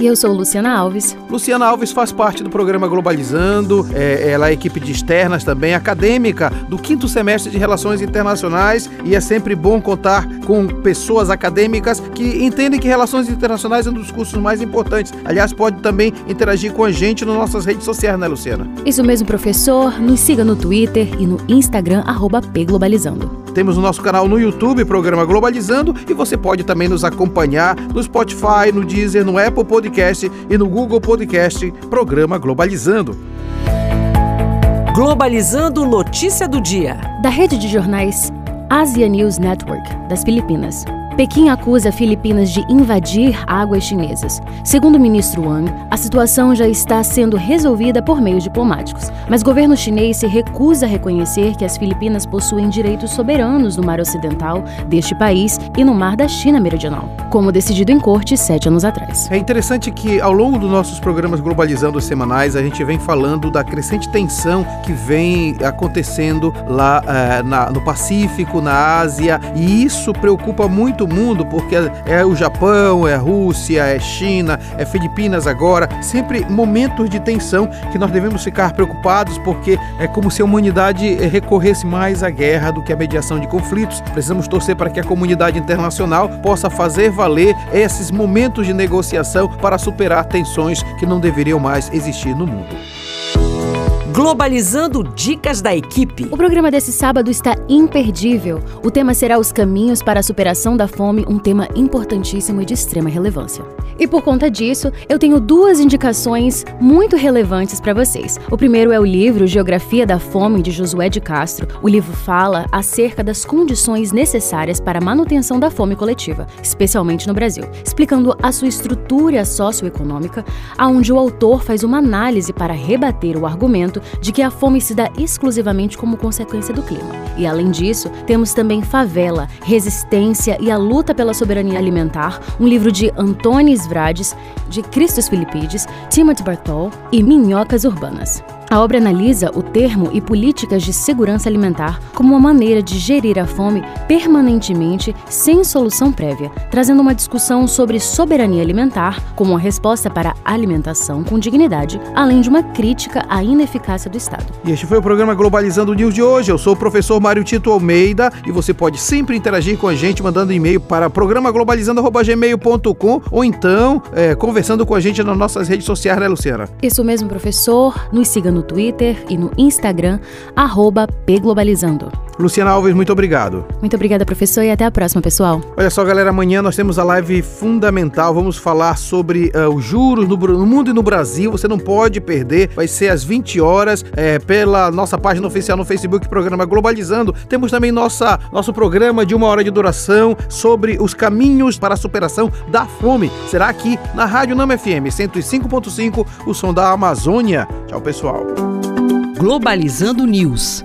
E eu sou Luciana Alves. Luciana Alves faz parte do programa Globalizando, é, ela é equipe de externas também, acadêmica do quinto semestre de Relações Internacionais e é sempre bom contar com pessoas acadêmicas que entendem que Relações Internacionais é um dos cursos mais importantes. Aliás, pode também interagir com a gente nas nossas redes sociais, né, Luciana? Isso mesmo, professor. Nos siga no Twitter e no Instagram, arroba pglobalizando. Temos o nosso canal no YouTube, Programa Globalizando, e você pode também nos acompanhar no Spotify, no Deezer, no Apple Podcast e no Google Podcast, Programa Globalizando. Globalizando notícia do dia. Da rede de jornais Asia News Network, das Filipinas. Pequim acusa Filipinas de invadir águas chinesas. Segundo o ministro Wang, a situação já está sendo resolvida por meios diplomáticos, mas o governo chinês se recusa a reconhecer que as Filipinas possuem direitos soberanos no mar ocidental deste país e no mar da China Meridional, como decidido em corte sete anos atrás. É interessante que, ao longo dos nossos programas Globalizando semanais, a gente vem falando da crescente tensão que vem acontecendo lá uh, na, no Pacífico, na Ásia, e isso preocupa muito mundo, porque é o Japão, é Rússia, é China, é Filipinas agora, sempre momentos de tensão que nós devemos ficar preocupados, porque é como se a humanidade recorresse mais à guerra do que à mediação de conflitos. Precisamos torcer para que a comunidade internacional possa fazer valer esses momentos de negociação para superar tensões que não deveriam mais existir no mundo. Globalizando Dicas da Equipe. O programa desse sábado está imperdível. O tema será os caminhos para a superação da fome, um tema importantíssimo e de extrema relevância. E por conta disso, eu tenho duas indicações muito relevantes para vocês. O primeiro é o livro Geografia da Fome de Josué de Castro. O livro fala acerca das condições necessárias para a manutenção da fome coletiva, especialmente no Brasil, explicando a sua estrutura socioeconômica, aonde o autor faz uma análise para rebater o argumento de que a fome se dá exclusivamente como consequência do clima. E além disso, temos também Favela, Resistência e a Luta pela Soberania Alimentar, um livro de Antônio Vrades, de Christos Filipides, Timothy Bartol e Minhocas Urbanas. A obra analisa o termo e políticas de segurança alimentar como uma maneira de gerir a fome permanentemente sem solução prévia, trazendo uma discussão sobre soberania alimentar como uma resposta para a alimentação com dignidade, além de uma crítica à ineficácia do Estado. E este foi o programa Globalizando News de hoje. Eu sou o professor Mário Tito Almeida e você pode sempre interagir com a gente mandando e-mail para programaglobalizando.gmail.com ou então é, conversando com a gente nas nossas redes sociais, né, Luciana? Isso mesmo, professor. Nos siga no no Twitter e no Instagram, pglobalizando. Luciana Alves, muito obrigado. Muito obrigada, professor, e até a próxima, pessoal. Olha só, galera, amanhã nós temos a live fundamental. Vamos falar sobre uh, os juros no, no, mundo e no Brasil. Você não pode perder. Vai ser às 20 horas é, pela nossa página oficial no Facebook, programa Globalizando. Temos também nossa, nosso programa de uma hora de duração sobre os caminhos para a superação da fome. Será aqui na Rádio Nama FM 105.5, o som da Amazônia. Tchau, pessoal. Globalizando News,